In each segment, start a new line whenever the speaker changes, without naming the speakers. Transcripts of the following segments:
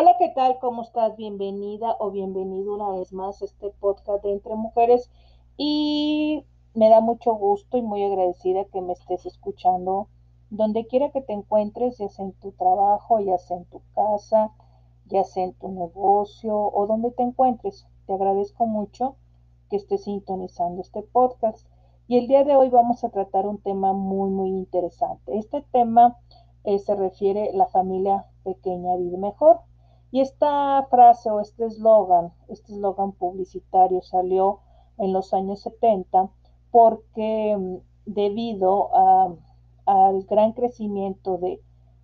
Hola, ¿qué tal? ¿Cómo estás? Bienvenida o bienvenido una vez más a este podcast de Entre Mujeres. Y me da mucho gusto y muy agradecida que me estés escuchando donde quiera que te encuentres, ya sea en tu trabajo, ya sea en tu casa, ya sea en tu negocio o donde te encuentres. Te agradezco mucho que estés sintonizando este podcast. Y el día de hoy vamos a tratar un tema muy, muy interesante. Este tema eh, se refiere a la familia pequeña vive mejor. Y esta frase o este eslogan, este eslogan publicitario salió en los años 70 porque mm, debido al gran crecimiento de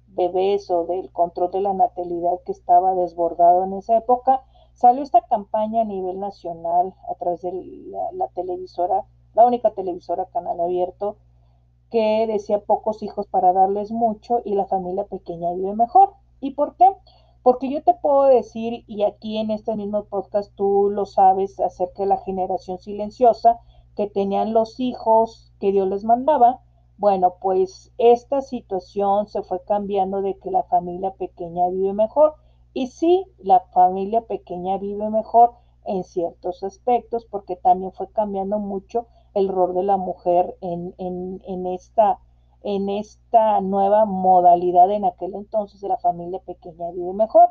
bebés o del control de la natalidad que estaba desbordado en esa época, salió esta campaña a nivel nacional a través de la, la televisora, la única televisora canal abierto, que decía pocos hijos para darles mucho y la familia pequeña vive mejor. ¿Y por qué? Porque yo te puedo decir, y aquí en este mismo podcast tú lo sabes, acerca de la generación silenciosa, que tenían los hijos que Dios les mandaba. Bueno, pues esta situación se fue cambiando de que la familia pequeña vive mejor. Y sí, la familia pequeña vive mejor en ciertos aspectos, porque también fue cambiando mucho el rol de la mujer en, en, en esta en esta nueva modalidad en aquel entonces de la familia pequeña vive mejor.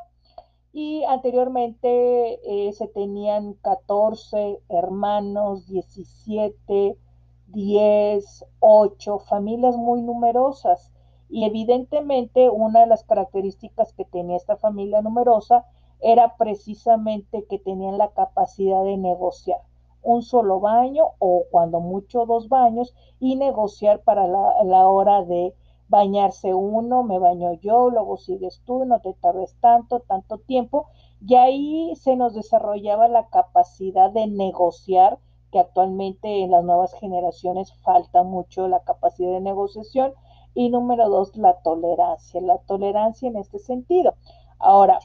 Y anteriormente eh, se tenían 14 hermanos, 17, 10, 8, familias muy numerosas. Y evidentemente una de las características que tenía esta familia numerosa era precisamente que tenían la capacidad de negociar un solo baño o cuando mucho dos baños y negociar para la, hora de bañarse uno, me baño yo, luego sigues tú, no te tardes tanto, tanto tiempo. Y ahí se nos desarrollaba la capacidad de negociar, que actualmente en las nuevas generaciones falta mucho la capacidad de negociación. Y número dos, la tolerancia, la tolerancia en este sentido. Ahora,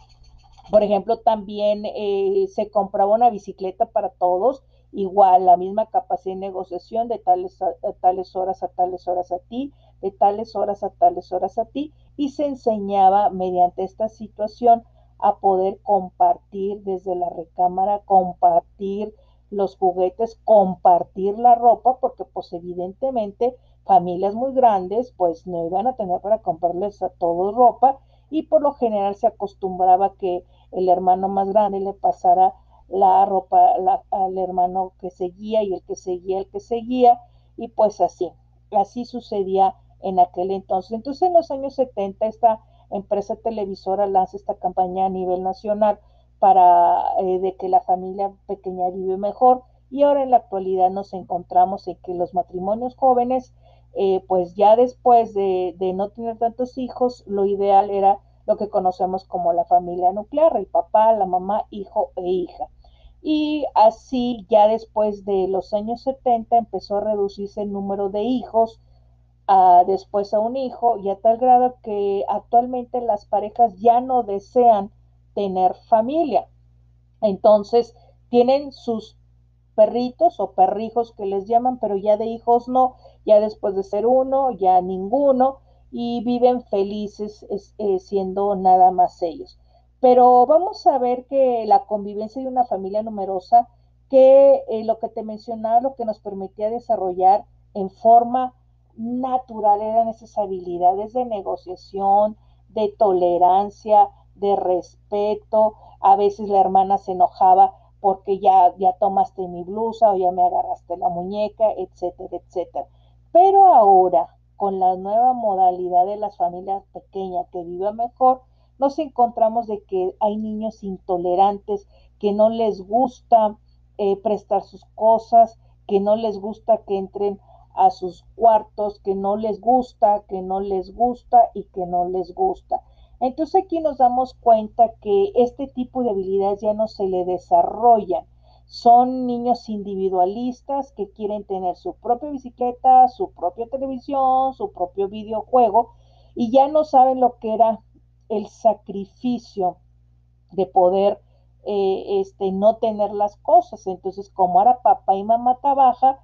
por ejemplo, también eh, se compraba una bicicleta para todos igual la misma capacidad de negociación de tales, a, tales horas a tales horas a ti, de tales horas a tales horas a ti, y se enseñaba mediante esta situación a poder compartir desde la recámara, compartir los juguetes, compartir la ropa, porque pues evidentemente familias muy grandes pues no iban a tener para comprarles a todos ropa y por lo general se acostumbraba que el hermano más grande le pasara la ropa la, al hermano que seguía y el que seguía, el que seguía, y pues así, así sucedía en aquel entonces. Entonces en los años 70 esta empresa televisora lanza esta campaña a nivel nacional para eh, de que la familia pequeña vive mejor y ahora en la actualidad nos encontramos en que los matrimonios jóvenes eh, pues ya después de, de no tener tantos hijos lo ideal era lo que conocemos como la familia nuclear, el papá, la mamá, hijo e hija y así ya después de los años 70 empezó a reducirse el número de hijos, a, después a un hijo y a tal grado que actualmente las parejas ya no desean tener familia. Entonces tienen sus perritos o perrijos que les llaman, pero ya de hijos no, ya después de ser uno, ya ninguno y viven felices eh, siendo nada más ellos. Pero vamos a ver que la convivencia de una familia numerosa, que eh, lo que te mencionaba, lo que nos permitía desarrollar en forma natural eran esas habilidades de negociación, de tolerancia, de respeto. A veces la hermana se enojaba porque ya, ya tomaste mi blusa o ya me agarraste la muñeca, etcétera, etcétera. Pero ahora, con la nueva modalidad de las familias pequeñas que viven mejor, nos encontramos de que hay niños intolerantes que no les gusta eh, prestar sus cosas, que no les gusta que entren a sus cuartos, que no les gusta, que no les gusta y que no les gusta. Entonces aquí nos damos cuenta que este tipo de habilidades ya no se le desarrollan. Son niños individualistas que quieren tener su propia bicicleta, su propia televisión, su propio videojuego y ya no saben lo que era el sacrificio de poder eh, este, no tener las cosas. Entonces, como ahora papá y mamá trabaja,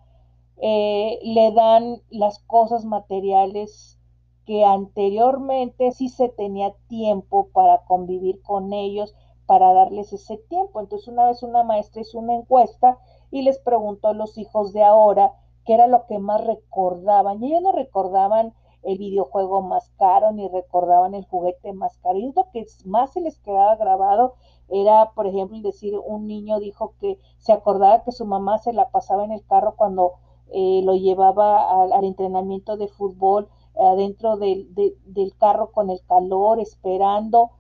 eh, le dan las cosas materiales que anteriormente sí se tenía tiempo para convivir con ellos, para darles ese tiempo. Entonces una vez una maestra hizo una encuesta y les preguntó a los hijos de ahora qué era lo que más recordaban. Y ellos no recordaban el videojuego más caro ni recordaban el juguete más caro. Y lo que más se les quedaba grabado era, por ejemplo, decir, un niño dijo que se acordaba que su mamá se la pasaba en el carro cuando eh, lo llevaba al, entrenamiento de fútbol adentro del, de, del carro con el calor, esperando.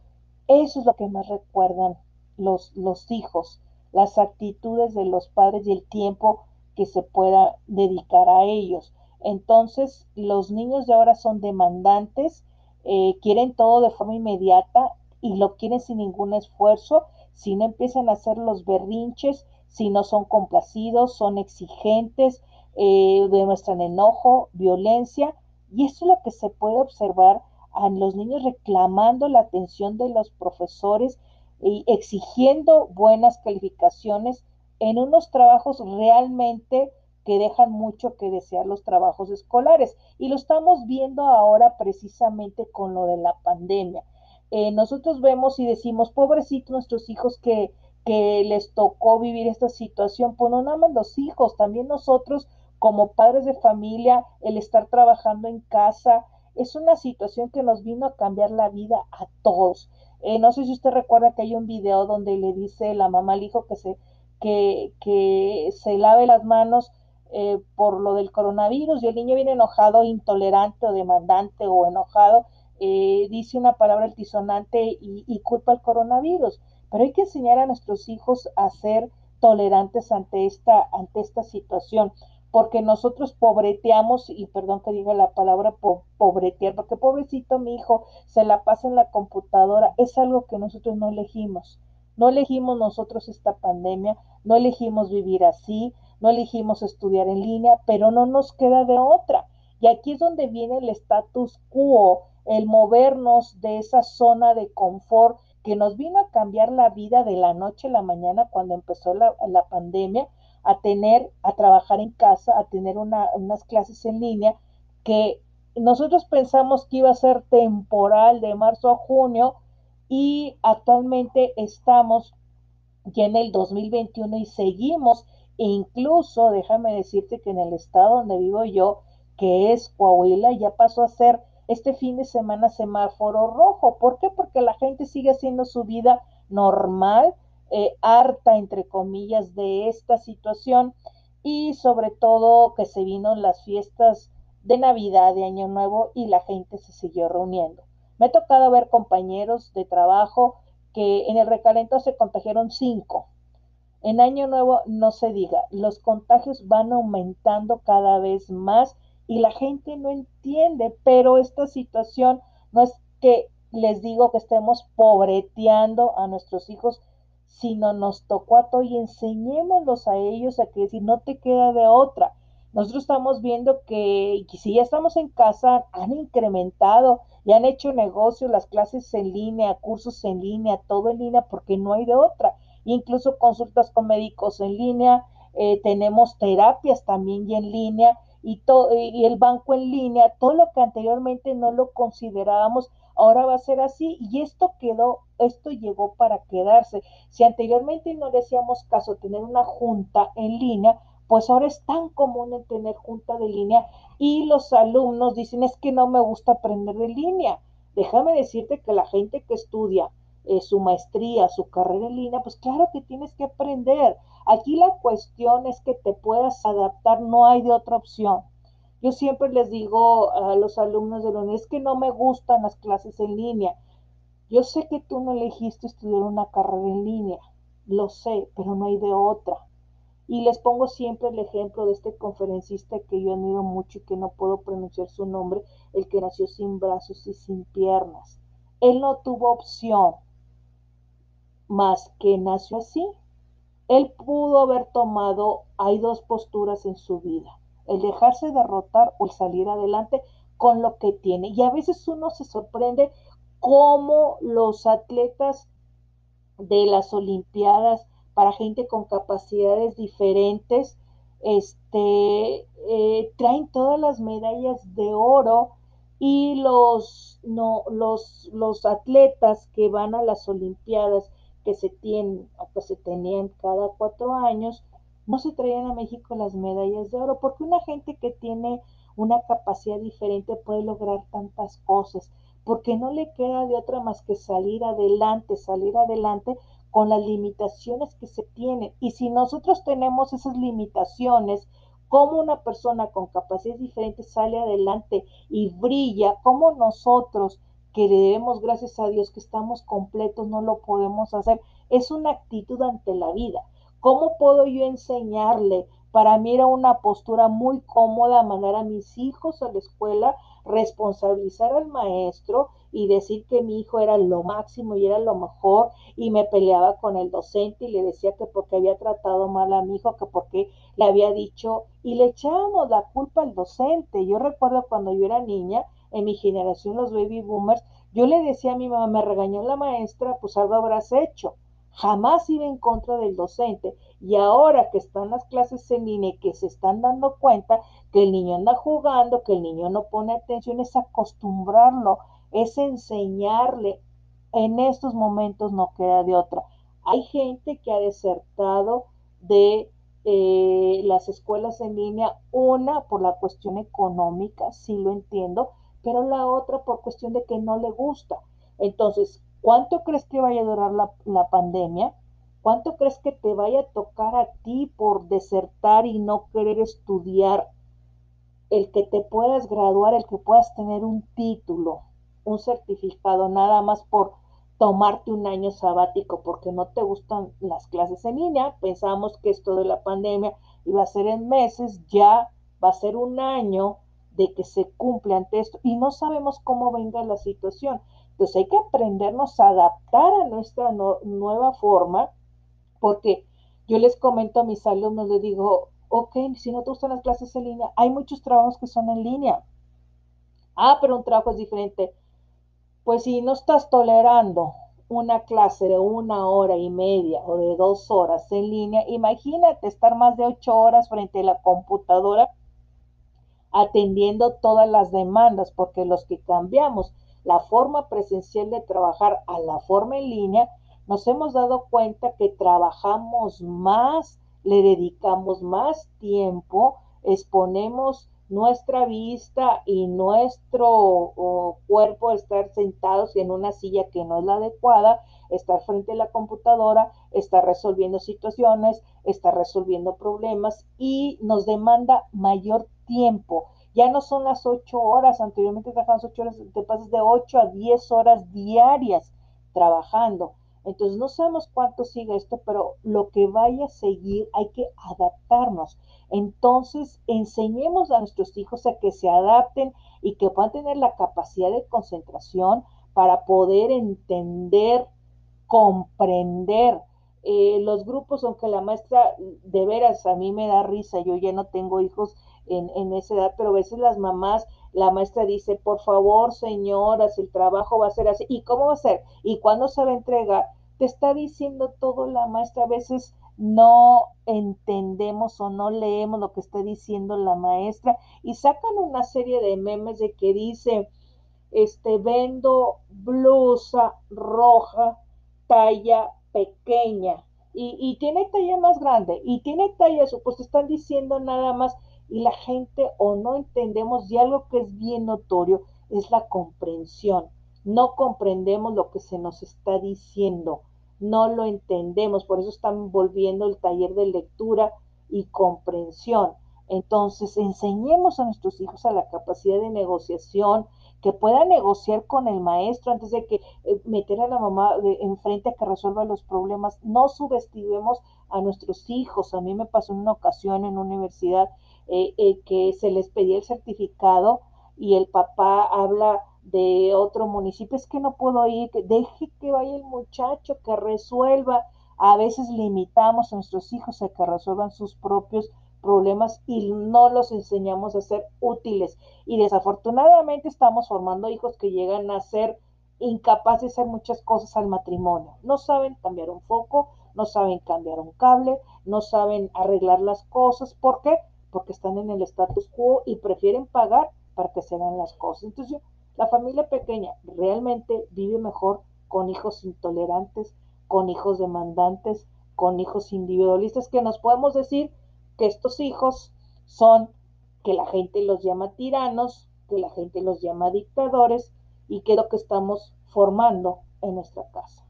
Eso es lo que más recuerdan los, los hijos, las actitudes de los padres y el tiempo que se pueda dedicar a ellos. Entonces, los niños de ahora son demandantes, eh, quieren todo de forma inmediata y lo quieren sin ningún esfuerzo. Si no empiezan a hacer los berrinches, si no son complacidos, son exigentes, eh, demuestran enojo, violencia, y eso es lo que se puede observar a los niños reclamando la atención de los profesores y exigiendo buenas calificaciones en unos trabajos realmente que dejan mucho que desear los trabajos escolares. Y lo estamos viendo ahora precisamente con lo de la pandemia. Eh, nosotros vemos y decimos, pobrecitos nuestros hijos que, que les tocó vivir esta situación, pues no nada más los hijos, también nosotros como padres de familia, el estar trabajando en casa, es una situación que nos vino a cambiar la vida a todos. Eh, no sé si usted recuerda que hay un video donde le dice la mamá al hijo que se, que, que se lave las manos eh, por lo del coronavirus y el niño viene enojado, intolerante o demandante o enojado, eh, dice una palabra altisonante y, culpa al coronavirus. Pero hay que enseñar a nuestros hijos a ser tolerantes ante esta, ante esta situación porque nosotros pobreteamos, y perdón que diga la palabra po pobretear, porque pobrecito mi hijo se la pasa en la computadora, es algo que nosotros no elegimos. No elegimos nosotros esta pandemia, no elegimos vivir así, no elegimos estudiar en línea, pero no nos queda de otra. Y aquí es donde viene el status quo, el movernos de esa zona de confort que nos vino a cambiar la vida de la noche a la mañana cuando empezó la, la pandemia, a tener, a trabajar en casa, a tener una, unas clases en línea que nosotros pensamos que iba a ser temporal de marzo a junio y actualmente estamos ya en el 2021 y seguimos e incluso déjame decirte que en el estado donde vivo yo, que es Coahuila, ya pasó a ser este fin de semana semáforo rojo. ¿Por qué? Porque la gente sigue haciendo su vida normal, eh, harta, entre comillas, de esta situación y sobre todo que se vino las fiestas de Navidad, de Año Nuevo y la gente se siguió reuniendo. Me ha tocado ver compañeros de trabajo que en el recalentado se contagiaron cinco. En Año Nuevo no se diga, los contagios van aumentando cada vez más y la gente no entiende, pero esta situación no es que les digo que estemos pobreteando a nuestros hijos, sino nos tocó a todos y enseñémoslos a ellos a que si no te queda de otra. Nosotros estamos viendo que, si ya estamos en casa, han incrementado y han hecho negocio las clases en línea, cursos en línea, todo en línea, porque no hay de otra. Incluso consultas con médicos en línea, eh, tenemos terapias también y en línea y, y el banco en línea, todo lo que anteriormente no lo considerábamos ahora va a ser así y esto quedó, esto llegó para quedarse. Si anteriormente no le hacíamos caso tener una junta en línea, pues ahora es tan común en tener junta de línea y los alumnos dicen es que no me gusta aprender de línea. Déjame decirte que la gente que estudia eh, su maestría, su carrera en línea, pues claro que tienes que aprender. Aquí la cuestión es que te puedas adaptar, no hay de otra opción. Yo siempre les digo a los alumnos de la UNED, es que no me gustan las clases en línea. Yo sé que tú no elegiste estudiar una carrera en línea, lo sé, pero no hay de otra. Y les pongo siempre el ejemplo de este conferencista que yo admiro mucho y que no puedo pronunciar su nombre, el que nació sin brazos y sin piernas. Él no tuvo opción más que nació así. Él pudo haber tomado, hay dos posturas en su vida el dejarse derrotar o el salir adelante con lo que tiene. Y a veces uno se sorprende cómo los atletas de las Olimpiadas para gente con capacidades diferentes, este, eh, traen todas las medallas de oro y los, no, los, los atletas que van a las Olimpiadas que se tienen que se tenían cada cuatro años, no se traían a México las medallas de oro, porque una gente que tiene una capacidad diferente puede lograr tantas cosas, porque no le queda de otra más que salir adelante, salir adelante con las limitaciones que se tienen. Y si nosotros tenemos esas limitaciones, cómo una persona con capacidades diferentes sale adelante y brilla, cómo nosotros que le debemos gracias a Dios que estamos completos no lo podemos hacer. Es una actitud ante la vida. ¿Cómo puedo yo enseñarle? Para mí era una postura muy cómoda mandar a mis hijos a la escuela, responsabilizar al maestro y decir que mi hijo era lo máximo y era lo mejor y me peleaba con el docente y le decía que porque había tratado mal a mi hijo, que porque le había dicho y le echábamos la culpa al docente. Yo recuerdo cuando yo era niña, en mi generación, los baby boomers, yo le decía a mi mamá, me regañó la maestra, pues algo habrás hecho jamás iba en contra del docente y ahora que están las clases en línea que se están dando cuenta que el niño anda jugando, que el niño no pone atención, es acostumbrarlo, es enseñarle. En estos momentos no queda de otra. Hay gente que ha desertado de eh, las escuelas en línea, una por la cuestión económica, sí lo entiendo, pero la otra por cuestión de que no le gusta. Entonces, ¿Cuánto crees que vaya a durar la, la, pandemia? ¿Cuánto crees que te vaya a tocar a ti por desertar y no querer estudiar? El que te puedas graduar, el que puedas tener un título, un certificado, nada más por tomarte un año sabático porque no te gustan las clases en línea. Pensamos que esto de la pandemia iba a ser en meses, ya va a ser un año de que se cumple ante esto y no sabemos cómo venga la situación. Entonces hay que aprendernos a adaptar a nuestra nueva forma, porque yo les comento a mis alumnos, les digo, ok, si no te gustan las clases en línea, hay muchos trabajos que son en línea. Ah, pero un trabajo es diferente. Pues si no estás tolerando una clase de una hora y media o de dos horas en línea, imagínate estar más de ocho horas frente a la computadora atendiendo todas las demandas, porque los que cambiamos la forma presencial de trabajar a la forma en línea, nos hemos dado cuenta que trabajamos más, le dedicamos más tiempo, exponemos nuestra vista y nuestro cuerpo estar sentados en una silla que no es la adecuada, estar frente a la computadora, estar resolviendo situaciones, estar resolviendo problemas y nos demanda mayor tiempo. Ya no son las ocho horas, anteriormente trabajamos ocho horas, te pasas de ocho a diez horas diarias trabajando. Entonces no sabemos cuánto sigue esto, pero lo que vaya a seguir hay que adaptarnos. Entonces enseñemos a nuestros hijos a que se adapten y que puedan tener la capacidad de concentración para poder entender, comprender eh, los grupos, aunque la maestra de veras a mí me da risa, yo ya no tengo hijos en, en esa edad, pero a veces las mamás, la maestra dice, por favor, señoras, el trabajo va a ser así. ¿Y cómo va a ser? ¿Y cuándo se va a entregar? Te está diciendo todo la maestra. A veces no entendemos o no leemos lo que está diciendo la maestra y sacan una serie de memes de que dice, este, vendo blusa roja, talla pequeña. Y, tiene talla más grande y tiene talla, pues están diciendo nada más y la gente o no entendemos y algo que es bien notorio es la comprensión. No comprendemos lo que se nos está diciendo, no lo entendemos, por eso están volviendo el taller de lectura y comprensión. Entonces, enseñemos a nuestros hijos a la capacidad de negociación, que puedan negociar con el maestro antes de que eh, meter a la mamá enfrente a que resuelva los problemas. No subestimemos a nuestros hijos. A mí me pasó en una ocasión en una universidad eh, eh, que se les pedía el certificado y el papá habla de otro municipio, es que no puedo ir, que deje que vaya el muchacho, que resuelva. A veces limitamos a nuestros hijos a que resuelvan sus propios problemas y no los enseñamos a ser útiles. Y desafortunadamente estamos formando hijos que llegan a ser incapaces de hacer muchas cosas al matrimonio. No saben cambiar un foco, no saben cambiar un cable, no saben arreglar las cosas. ¿Por qué? Porque están en el status quo y prefieren pagar para que se hagan las cosas. Entonces La familia pequeña realmente vive mejor con hijos intolerantes, con hijos demandantes, con hijos individualistas, que nos podemos decir que estos hijos son que la gente los llama tiranos, que la gente los llama dictadores y que es lo que estamos formando en nuestra casa.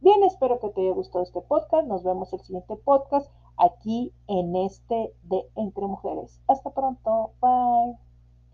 Bien, espero que te haya gustado este podcast. Nos vemos el siguiente podcast aquí en este de Entre Mujeres. Hasta pronto. Bye.